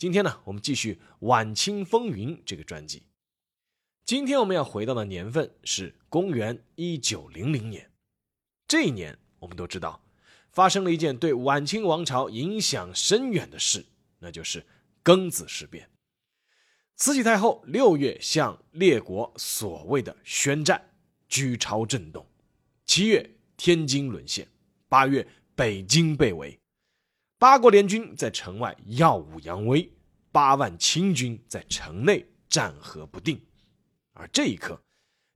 今天呢，我们继续《晚清风云》这个专辑。今天我们要回到的年份是公元一九零零年。这一年，我们都知道发生了一件对晚清王朝影响深远的事，那就是庚子事变。慈禧太后六月向列国所谓的宣战，居超震动。七月，天津沦陷；八月，北京被围。八国联军在城外耀武扬威，八万清军在城内战和不定。而这一刻，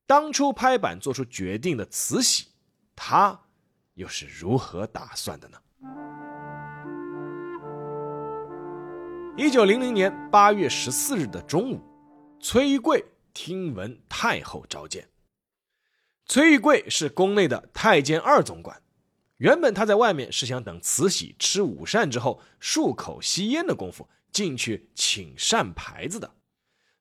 当初拍板做出决定的慈禧，她又是如何打算的呢？一九零零年八月十四日的中午，崔玉贵听闻太后召见。崔玉贵是宫内的太监二总管。原本他在外面是想等慈禧吃午膳之后漱口吸烟的功夫进去请扇牌子的。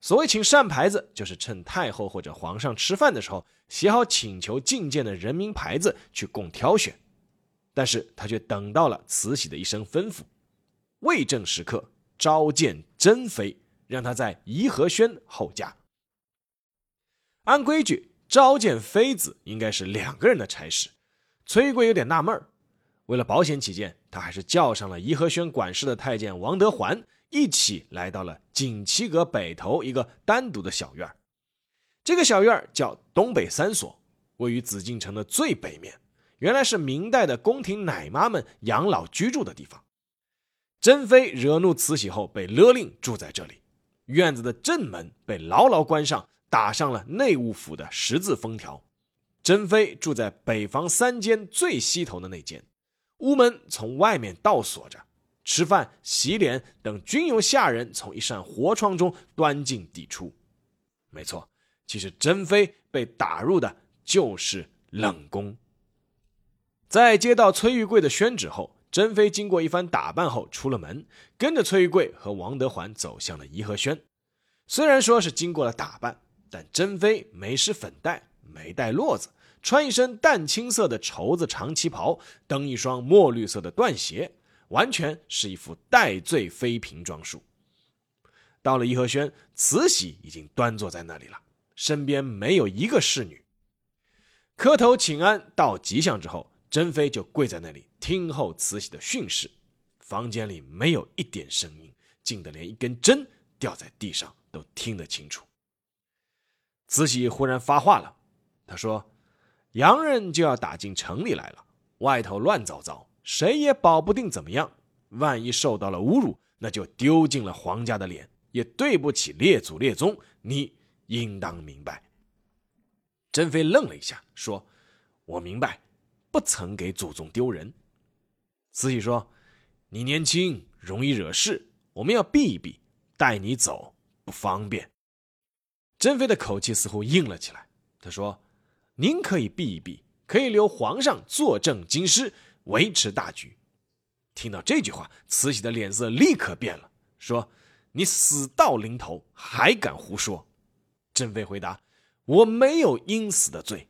所谓请扇牌子，就是趁太后或者皇上吃饭的时候，写好请求觐见的人名牌子去供挑选。但是他却等到了慈禧的一声吩咐，未正时刻召见珍妃，让她在颐和轩候驾。按规矩，召见妃子应该是两个人的差事。崔贵有点纳闷为了保险起见，他还是叫上了颐和轩管事的太监王德环，一起来到了锦旗阁北头一个单独的小院这个小院叫东北三所，位于紫禁城的最北面，原来是明代的宫廷奶妈们养老居住的地方。珍妃惹怒慈禧后，被勒令住在这里。院子的正门被牢牢关上，打上了内务府的十字封条。珍妃住在北房三间最西头的那间，屋门从外面倒锁着，吃饭、洗脸等均由下人从一扇活窗中端进递出。没错，其实珍妃被打入的就是冷宫。在接到崔玉贵的宣旨后，珍妃经过一番打扮后出了门，跟着崔玉贵和王德环走向了颐和轩。虽然说是经过了打扮，但珍妃没施粉黛。没带络子，穿一身淡青色的绸子长旗袍，蹬一双墨绿色的缎鞋，完全是一副戴罪妃嫔装束。到了颐和轩，慈禧已经端坐在那里了，身边没有一个侍女。磕头请安，到吉祥之后，珍妃就跪在那里听候慈禧的训示。房间里没有一点声音，静得连一根针掉在地上都听得清楚。慈禧忽然发话了。他说：“洋人就要打进城里来了，外头乱糟糟，谁也保不定怎么样。万一受到了侮辱，那就丢尽了皇家的脸，也对不起列祖列宗。你应当明白。”珍妃愣了一下，说：“我明白，不曾给祖宗丢人。”慈禧说：“你年轻，容易惹事，我们要避一避，带你走不方便。”珍妃的口气似乎硬了起来，她说。您可以避一避，可以留皇上坐镇京师，维持大局。听到这句话，慈禧的脸色立刻变了，说：“你死到临头还敢胡说？”珍妃回答：“我没有应死的罪。”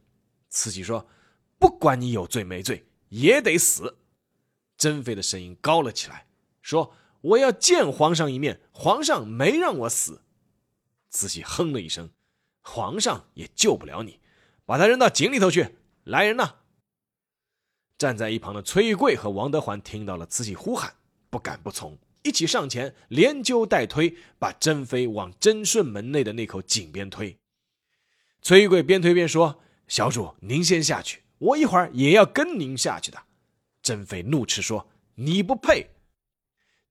慈禧说：“不管你有罪没罪，也得死。”珍妃的声音高了起来，说：“我要见皇上一面，皇上没让我死。”慈禧哼了一声：“皇上也救不了你。”把他扔到井里头去！来人呐！站在一旁的崔玉贵和王德环听到了慈禧呼喊，不敢不从，一起上前连揪带推，把珍妃往贞顺门内的那口井边推。崔玉贵边推边说：“小主，您先下去，我一会儿也要跟您下去的。”珍妃怒斥说：“你不配！”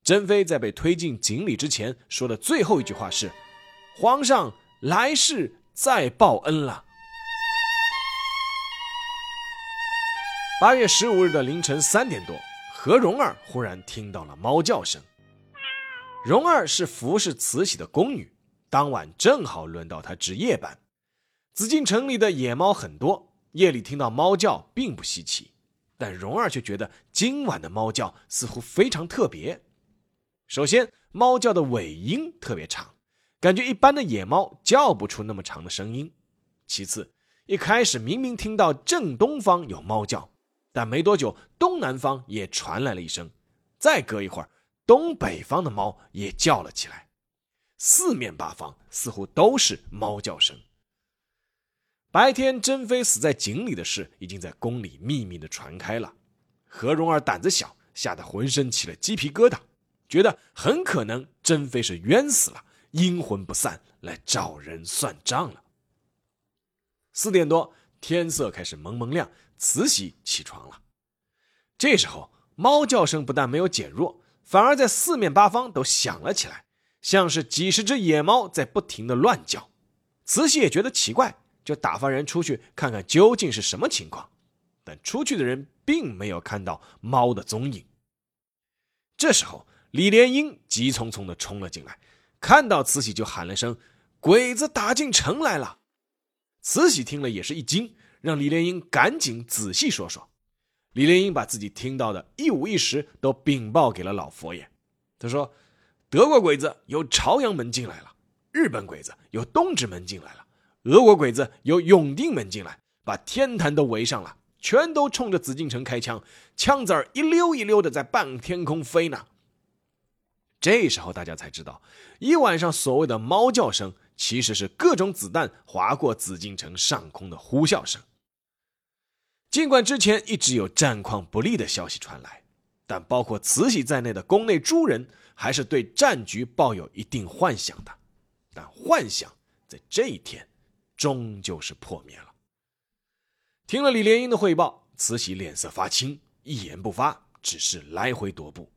珍妃在被推进井里之前说的最后一句话是：“皇上来世再报恩了。”八月十五日的凌晨三点多，何蓉儿忽然听到了猫叫声。蓉儿是服侍慈禧的宫女，当晚正好轮到她值夜班。紫禁城里的野猫很多，夜里听到猫叫并不稀奇，但蓉儿却觉得今晚的猫叫似乎非常特别。首先，猫叫的尾音特别长，感觉一般的野猫叫不出那么长的声音。其次，一开始明明听到正东方有猫叫，但没多久东南方也传来了一声，再隔一会儿，东北方的猫也叫了起来，四面八方似乎都是猫叫声。白天珍妃死在井里的事已经在宫里秘密的传开了，何蓉儿胆子小，吓得浑身起了鸡皮疙瘩，觉得很可能珍妃是冤死了，阴魂不散来找人算账了。四点多，天色开始蒙蒙亮，慈禧起床了。这时候，猫叫声不但没有减弱，反而在四面八方都响了起来，像是几十只野猫在不停的乱叫。慈禧也觉得奇怪，就打发人出去看看究竟是什么情况。但出去的人并没有看到猫的踪影。这时候，李莲英急匆匆的冲了进来，看到慈禧就喊了声：“鬼子打进城来了！”慈禧听了也是一惊，让李莲英赶紧仔细说说。李莲英把自己听到的一五一十都禀报给了老佛爷。他说：“德国鬼子由朝阳门进来了，日本鬼子由东直门进来了，俄国鬼子由永定门进来，把天坛都围上了，全都冲着紫禁城开枪，枪子儿一溜一溜的在半天空飞呢。”这时候大家才知道，一晚上所谓的猫叫声。其实是各种子弹划过紫禁城上空的呼啸声。尽管之前一直有战况不利的消息传来，但包括慈禧在内的宫内诸人还是对战局抱有一定幻想的。但幻想在这一天终究是破灭了。听了李莲英的汇报，慈禧脸色发青，一言不发，只是来回踱步。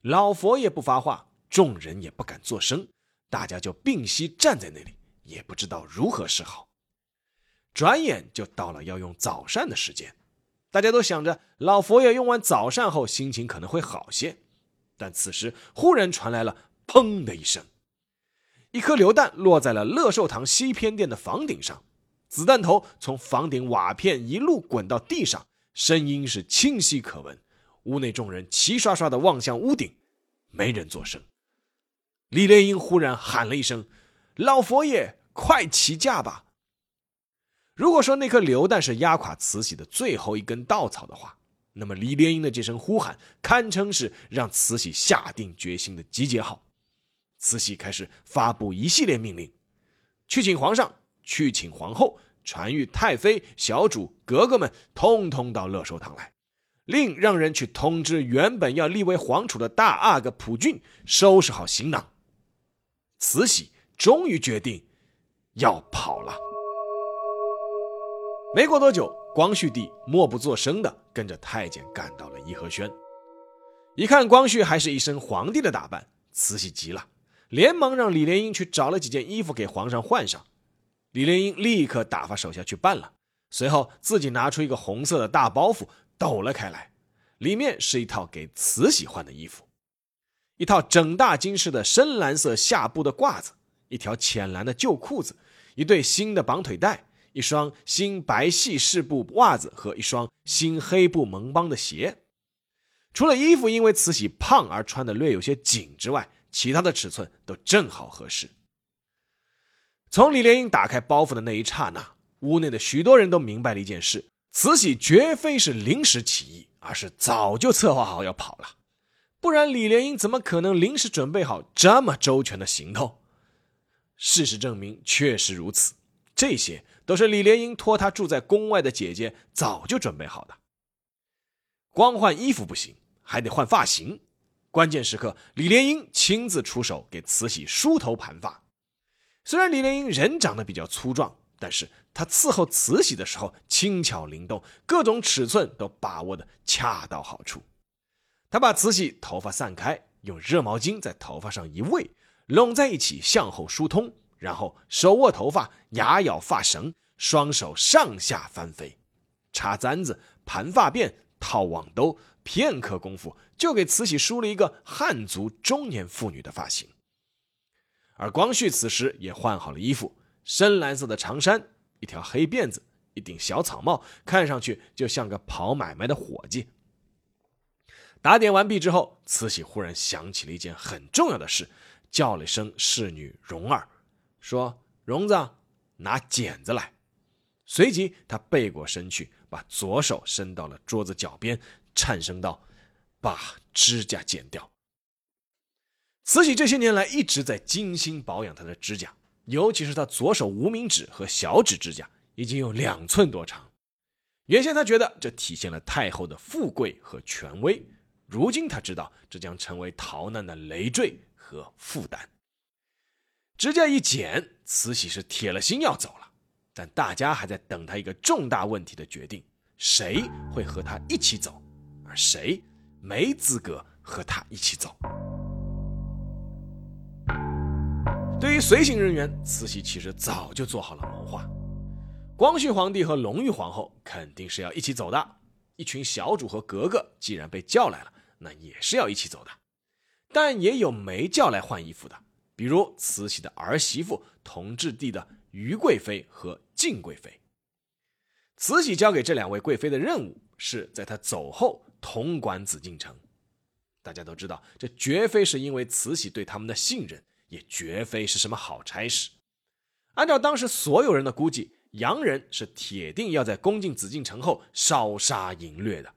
老佛爷不发话，众人也不敢作声。大家就屏息站在那里，也不知道如何是好。转眼就到了要用早膳的时间，大家都想着老佛爷用完早膳后心情可能会好些。但此时忽然传来了“砰”的一声，一颗榴弹落在了乐寿堂西偏殿的房顶上，子弹头从房顶瓦片一路滚到地上，声音是清晰可闻。屋内众人齐刷刷的望向屋顶，没人作声。李莲英忽然喊了一声：“老佛爷，快起驾吧！”如果说那颗榴弹是压垮慈禧的最后一根稻草的话，那么李莲英的这声呼喊堪称是让慈禧下定决心的集结号。慈禧开始发布一系列命令：去请皇上，去请皇后，传谕太妃、小主、格格们，通通到乐寿堂来。另让人去通知原本要立为皇储的大阿哥溥俊，收拾好行囊。慈禧终于决定要跑了。没过多久，光绪帝默不作声的跟着太监赶到了颐和轩。一看光绪还是一身皇帝的打扮，慈禧急了，连忙让李莲英去找了几件衣服给皇上换上。李莲英立刻打发手下去办了，随后自己拿出一个红色的大包袱抖了开来，里面是一套给慈禧换的衣服。一套整大金饰的深蓝色下布的褂子，一条浅蓝的旧裤子，一对新的绑腿带，一双新白细式布袜子和一双新黑布蒙帮的鞋。除了衣服因为慈禧胖而穿的略有些紧之外，其他的尺寸都正好合适。从李莲英打开包袱的那一刹那，屋内的许多人都明白了一件事：慈禧绝非是临时起意，而是早就策划好要跑了。不然，李莲英怎么可能临时准备好这么周全的行头？事实证明，确实如此。这些都是李莲英托她住在宫外的姐姐早就准备好的。光换衣服不行，还得换发型。关键时刻，李莲英亲自出手给慈禧梳头盘发。虽然李莲英人长得比较粗壮，但是她伺候慈禧的时候轻巧灵动，各种尺寸都把握的恰到好处。他把慈禧头发散开，用热毛巾在头发上一围，拢在一起向后疏通，然后手握头发，牙咬发绳，双手上下翻飞，插簪子、盘发辫、套网兜，片刻功夫就给慈禧梳了一个汉族中年妇女的发型。而光绪此时也换好了衣服，深蓝色的长衫，一条黑辫子，一顶小草帽，看上去就像个跑买卖的伙计。打点完毕之后，慈禧忽然想起了一件很重要的事，叫了一声侍女蓉儿，说：“蓉子，拿剪子来。”随即，他背过身去，把左手伸到了桌子脚边，颤声道：“把指甲剪掉。”慈禧这些年来一直在精心保养她的指甲，尤其是她左手无名指和小指指甲已经有两寸多长。原先她觉得这体现了太后的富贵和权威。如今她知道这将成为逃难的累赘和负担。指甲一剪，慈禧是铁了心要走了，但大家还在等他一个重大问题的决定：谁会和他一起走，而谁没资格和他一起走。对于随行人员，慈禧其实早就做好了谋划。光绪皇帝和隆裕皇后肯定是要一起走的，一群小主和格格既然被叫来了。那也是要一起走的，但也有没叫来换衣服的，比如慈禧的儿媳妇同治帝的于贵妃和静贵妃。慈禧交给这两位贵妃的任务是在她走后统管紫禁城。大家都知道，这绝非是因为慈禧对他们的信任，也绝非是什么好差事。按照当时所有人的估计，洋人是铁定要在攻进紫禁城后烧杀淫掠的。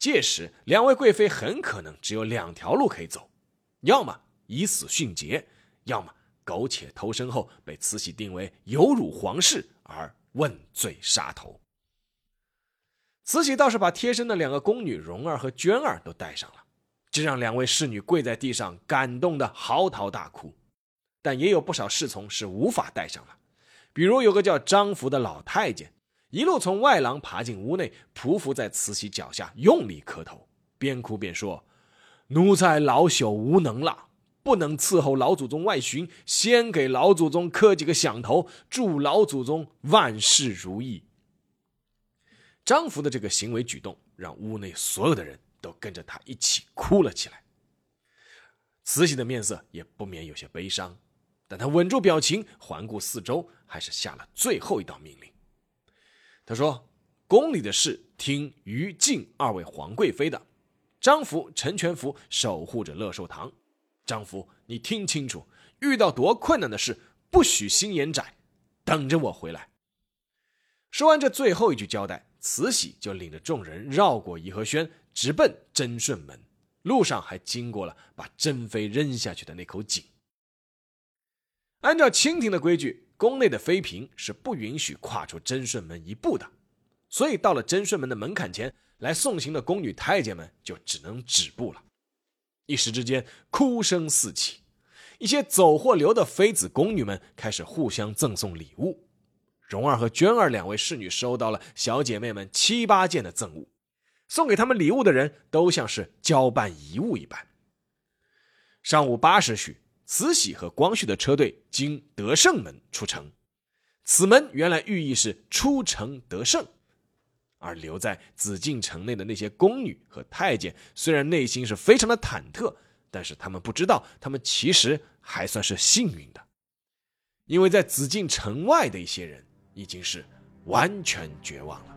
届时，两位贵妃很可能只有两条路可以走：要么以死殉节，要么苟且偷生后被慈禧定为有辱皇室而问罪杀头。慈禧倒是把贴身的两个宫女蓉儿和娟儿都带上了，这让两位侍女跪在地上，感动的嚎啕大哭。但也有不少侍从是无法带上了，比如有个叫张福的老太监。一路从外廊爬进屋内，匍匐在慈禧脚下，用力磕头，边哭边说：“奴才老朽无能了，不能伺候老祖宗外巡，先给老祖宗磕几个响头，祝老祖宗万事如意。”张福的这个行为举动，让屋内所有的人都跟着他一起哭了起来。慈禧的面色也不免有些悲伤，但她稳住表情，环顾四周，还是下了最后一道命令。他说：“宫里的事听于静二位皇贵妃的，张福、陈全福守护着乐寿堂。张福，你听清楚，遇到多困难的事，不许心眼窄，等着我回来。”说完这最后一句交代，慈禧就领着众人绕过颐和轩，直奔贞顺门。路上还经过了把珍妃扔下去的那口井。按照清廷的规矩。宫内的妃嫔是不允许跨出贞顺门一步的，所以到了贞顺门的门槛前来送行的宫女太监们就只能止步了。一时之间，哭声四起，一些走或留的妃子宫女们开始互相赠送礼物。蓉儿和娟儿两位侍女收到了小姐妹们七八件的赠物，送给他们礼物的人都像是交办遗物一般。上午八时许。慈禧和光绪的车队经德胜门出城，此门原来寓意是出城得胜，而留在紫禁城内的那些宫女和太监，虽然内心是非常的忐忑，但是他们不知道，他们其实还算是幸运的，因为在紫禁城外的一些人已经是完全绝望了。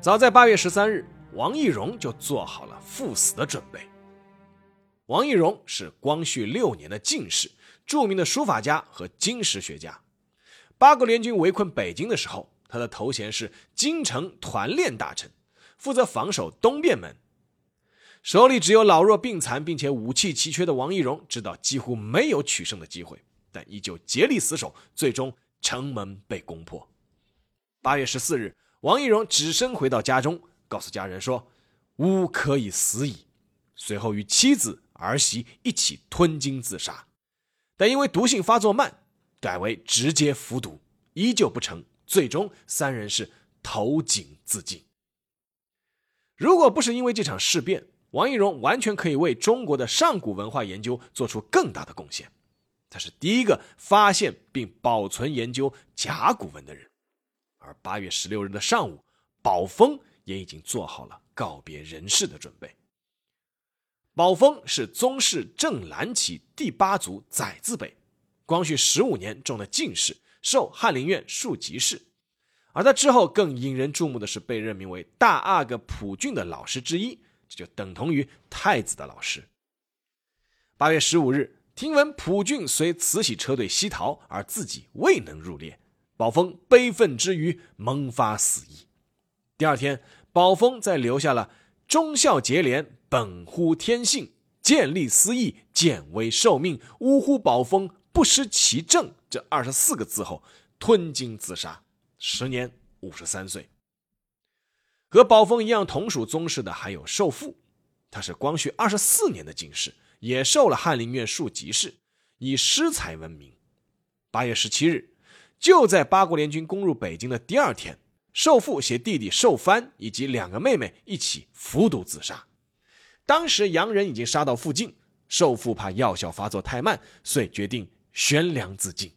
早在八月十三日，王懿荣就做好了赴死的准备。王懿荣是光绪六年的进士，著名的书法家和经史学家。八国联军围困北京的时候，他的头衔是京城团练大臣，负责防守东便门。手里只有老弱病残并且武器奇缺的王懿荣，知道几乎没有取胜的机会，但依旧竭力死守，最终城门被攻破。八月十四日，王懿荣只身回到家中，告诉家人说：“吾可以死矣。”随后与妻子。儿媳一起吞金自杀，但因为毒性发作慢，改为直接服毒，依旧不成。最终三人是投井自尽。如果不是因为这场事变，王懿荣完全可以为中国的上古文化研究做出更大的贡献。他是第一个发现并保存研究甲骨文的人。而八月十六日的上午，宝丰也已经做好了告别人世的准备。宝丰是宗室正蓝旗第八族载字辈，光绪十五年中了进士，授翰林院庶吉士。而他之后更引人注目的是被任命为大阿哥溥俊的老师之一，这就等同于太子的老师。八月十五日，听闻溥俊随慈禧车队西逃，而自己未能入列，宝丰悲愤之余萌发死意。第二天，宝丰在留下了“忠孝节廉，本乎天性；见利思义，见危受命，呜呼！宝丰不失其正”这二十四个字后，吞金自杀。时年五十三岁。和宝丰一样同属宗室的还有寿父，他是光绪二十四年的进士，也受了翰林院庶吉士，以诗才闻名。八月十七日，就在八国联军攻入北京的第二天，寿父携弟弟寿藩以及两个妹妹一起服毒自杀。当时洋人已经杀到附近，寿父怕药效发作太慢，遂决定悬梁自尽。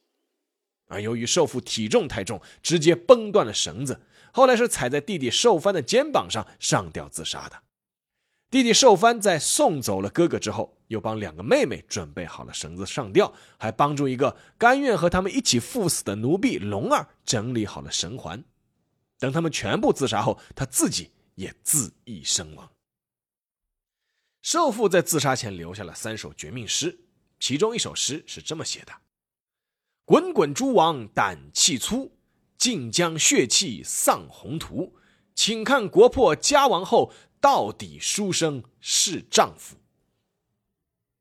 而由于寿父体重太重，直接崩断了绳子。后来是踩在弟弟寿藩的肩膀上上吊自杀的。弟弟寿藩在送走了哥哥之后，又帮两个妹妹准备好了绳子上吊，还帮助一个甘愿和他们一起赴死的奴婢龙儿整理好了绳环。等他们全部自杀后，他自己也自缢身亡。寿父在自杀前留下了三首绝命诗，其中一首诗是这么写的。滚滚诸王胆气粗，尽将血气丧宏图。请看国破家亡后，到底书生是丈夫。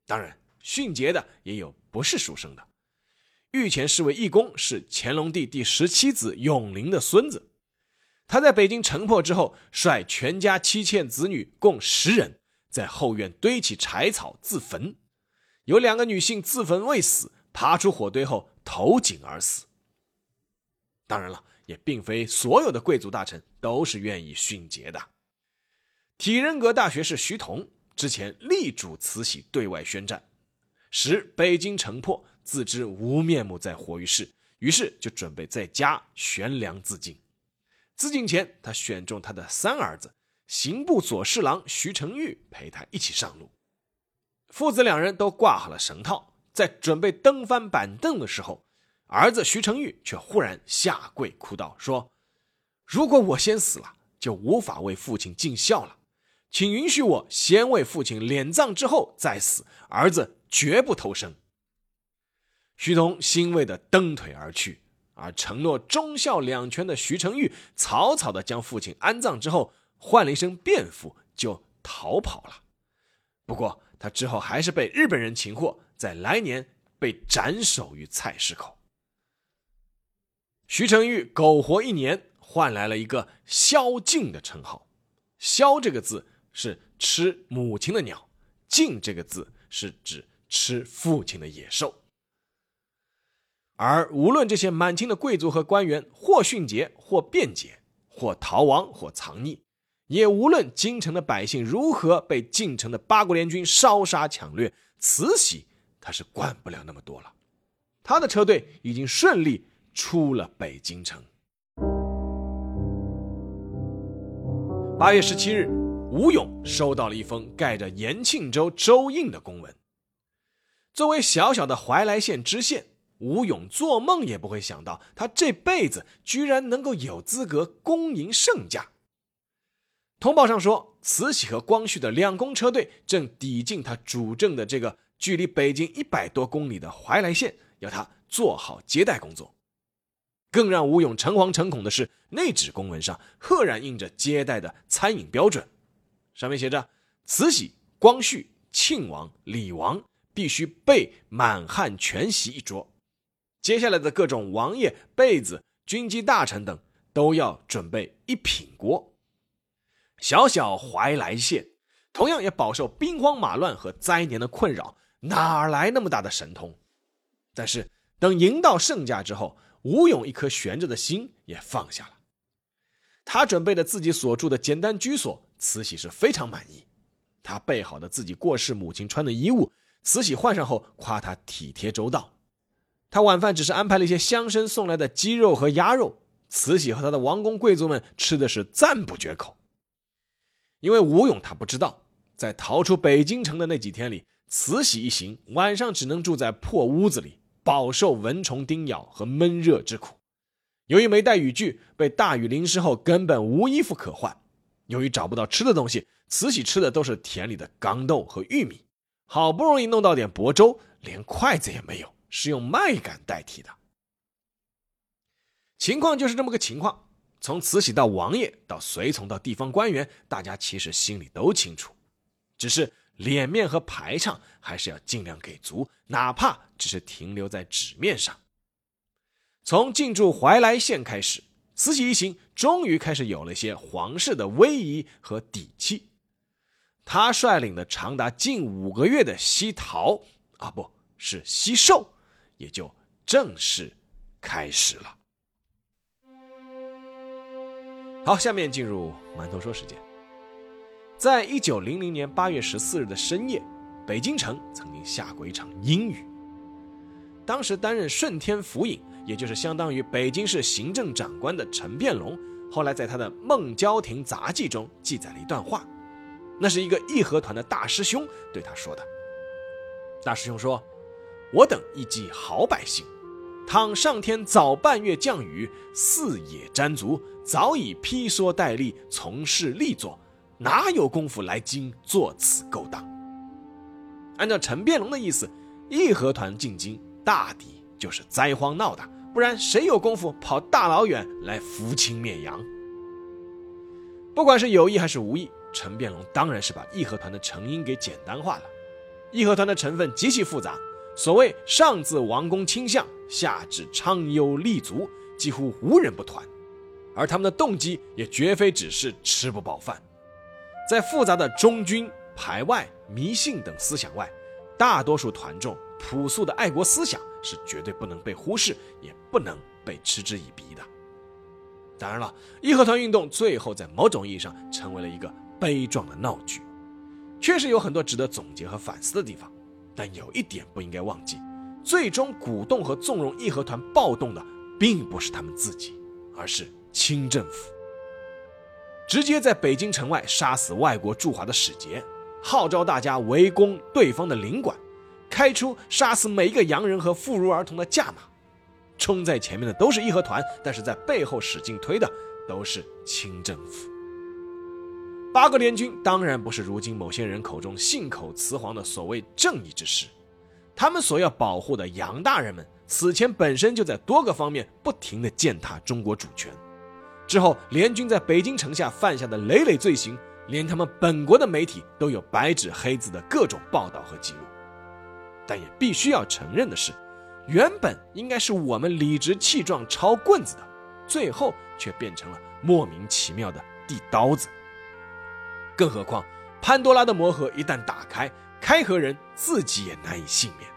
当然，殉节的也有不是书生的。御前侍卫义公是乾隆帝第十七子永龄的孙子，他在北京城破之后，率全家妻妾子女共十人，在后院堆起柴草自焚。有两个女性自焚未死，爬出火堆后。投井而死。当然了，也并非所有的贵族大臣都是愿意殉节的。体仁阁大学士徐桐之前力主慈禧对外宣战，使北京城破，自知无面目再活于世，于是就准备在家悬梁自尽。自尽前，他选中他的三儿子刑部左侍郎徐承玉陪他一起上路。父子两人都挂好了绳套。在准备蹬翻板凳的时候，儿子徐成玉却忽然下跪哭道：“说，如果我先死了，就无法为父亲尽孝了，请允许我先为父亲敛葬之后再死，儿子绝不投生。”徐桐欣慰地蹬腿而去，而承诺忠孝两全的徐成玉草草地将父亲安葬之后，换了一身便服就逃跑了。不过他之后还是被日本人擒获。在来年被斩首于菜市口。徐成玉苟活一年，换来了一个“宵禁”的称号。“宵”这个字是吃母亲的鸟，“禁”这个字是指吃父亲的野兽。而无论这些满清的贵族和官员，或殉节，或辩解，或逃亡，或藏匿，也无论京城的百姓如何被进城的八国联军烧杀抢掠，慈禧。他是管不了那么多了，他的车队已经顺利出了北京城。八月十七日，吴勇收到了一封盖着延庆州州印的公文。作为小小的怀来县知县，吴勇做梦也不会想到，他这辈子居然能够有资格恭迎圣驾。通报上说，慈禧和光绪的两公车队正抵近他主政的这个。距离北京一百多公里的怀来县，要他做好接待工作。更让吴勇诚惶诚恐的是，那纸公文上赫然印着接待的餐饮标准，上面写着：慈禧、光绪、庆王、李王必须备满汉全席一桌，接下来的各种王爷、贝子、军机大臣等都要准备一品锅。小小怀来县，同样也饱受兵荒马乱和灾年的困扰。哪来那么大的神通？但是等迎到圣驾之后，吴勇一颗悬着的心也放下了。他准备的自己所住的简单居所，慈禧是非常满意。他备好的自己过世母亲穿的衣物，慈禧换上后夸他体贴周到。他晚饭只是安排了一些乡绅送来的鸡肉和鸭肉，慈禧和他的王公贵族们吃的是赞不绝口。因为吴勇他不知道，在逃出北京城的那几天里，慈禧一行晚上只能住在破屋子里，饱受蚊虫叮咬和闷热之苦。由于没带雨具，被大雨淋湿后根本无衣服可换。由于找不到吃的东西，慈禧吃的都是田里的秆豆和玉米。好不容易弄到点薄粥，连筷子也没有，是用麦秆代替的。情况就是这么个情况。从慈禧到王爷，到随从，到地方官员，大家其实心里都清楚，只是脸面和排场还是要尽量给足，哪怕只是停留在纸面上。从进驻怀来县开始，慈禧一行终于开始有了些皇室的威仪和底气。他率领的长达近五个月的西逃啊，不是西狩，也就正式开始了。好，下面进入馒头说时间。在一九零零年八月十四日的深夜，北京城曾经下过一场阴雨。当时担任顺天府尹。也就是相当于北京市行政长官的陈变龙，后来在他的《孟郊亭杂记》中记载了一段话，那是一个义和团的大师兄对他说的。大师兄说：“我等一计好百姓，倘上天早半月降雨，四野沾足，早已披蓑戴笠，从事力作，哪有功夫来京做此勾当？”按照陈变龙的意思，义和团进京大抵就是灾荒闹的。不然谁有功夫跑大老远来扶清灭洋？不管是有意还是无意，陈变龙当然是把义和团的成因给简单化了。义和团的成分极其复杂，所谓上自王公卿相，下至昌优立足，几乎无人不团。而他们的动机也绝非只是吃不饱饭，在复杂的忠君排外、迷信等思想外，大多数团众朴素的爱国思想。是绝对不能被忽视，也不能被嗤之以鼻的。当然了，义和团运动最后在某种意义上成为了一个悲壮的闹剧，确实有很多值得总结和反思的地方。但有一点不应该忘记：最终鼓动和纵容义和团暴动的，并不是他们自己，而是清政府。直接在北京城外杀死外国驻华的使节，号召大家围攻对方的领馆。开出杀死每一个洋人和妇孺儿童的价码，冲在前面的都是义和团，但是在背后使劲推的都是清政府。八国联军当然不是如今某些人口中信口雌黄的所谓正义之师，他们所要保护的洋大人们此前本身就在多个方面不停地践踏中国主权，之后联军在北京城下犯下的累累罪行，连他们本国的媒体都有白纸黑字的各种报道和记录。但也必须要承认的是，原本应该是我们理直气壮抄棍子的，最后却变成了莫名其妙的递刀子。更何况，潘多拉的魔盒一旦打开，开盒人自己也难以幸免。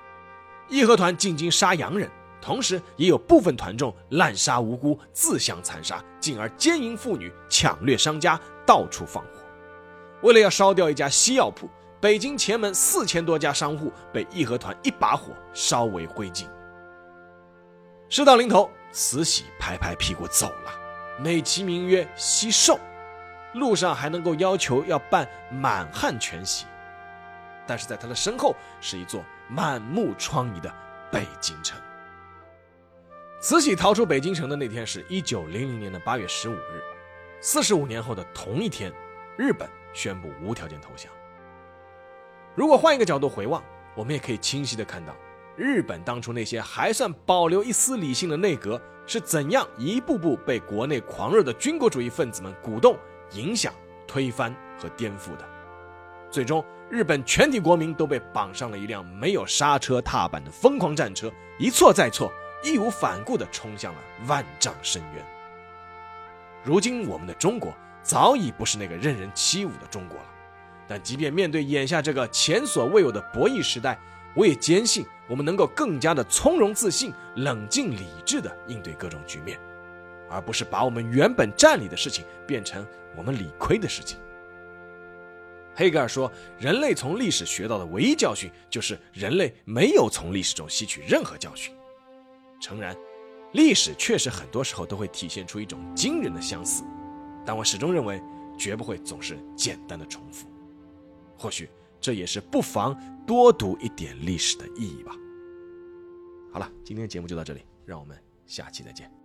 义和团进京杀洋人，同时也有部分团众滥杀无辜、自相残杀，进而奸淫妇女、抢掠商家，到处放火。为了要烧掉一家西药铺。北京前门四千多家商户被义和团一把火烧为灰烬。事到临头，慈禧拍拍屁股走了，美其名曰西狩，路上还能够要求要办满汉全席，但是在他的身后是一座满目疮痍的北京城。慈禧逃出北京城的那天是一九零零年的八月十五日，四十五年后的同一天，日本宣布无条件投降。如果换一个角度回望，我们也可以清晰的看到，日本当初那些还算保留一丝理性的内阁是怎样一步步被国内狂热的军国主义分子们鼓动、影响、推翻和颠覆的。最终，日本全体国民都被绑上了一辆没有刹车踏板的疯狂战车，一错再错，义无反顾地冲向了万丈深渊。如今，我们的中国早已不是那个任人欺侮的中国了。但即便面对眼下这个前所未有的博弈时代，我也坚信我们能够更加的从容自信、冷静理智的应对各种局面，而不是把我们原本占理的事情变成我们理亏的事情。黑格尔说，人类从历史学到的唯一教训就是人类没有从历史中吸取任何教训。诚然，历史确实很多时候都会体现出一种惊人的相似，但我始终认为绝不会总是简单的重复。或许这也是不妨多读一点历史的意义吧。好了，今天的节目就到这里，让我们下期再见。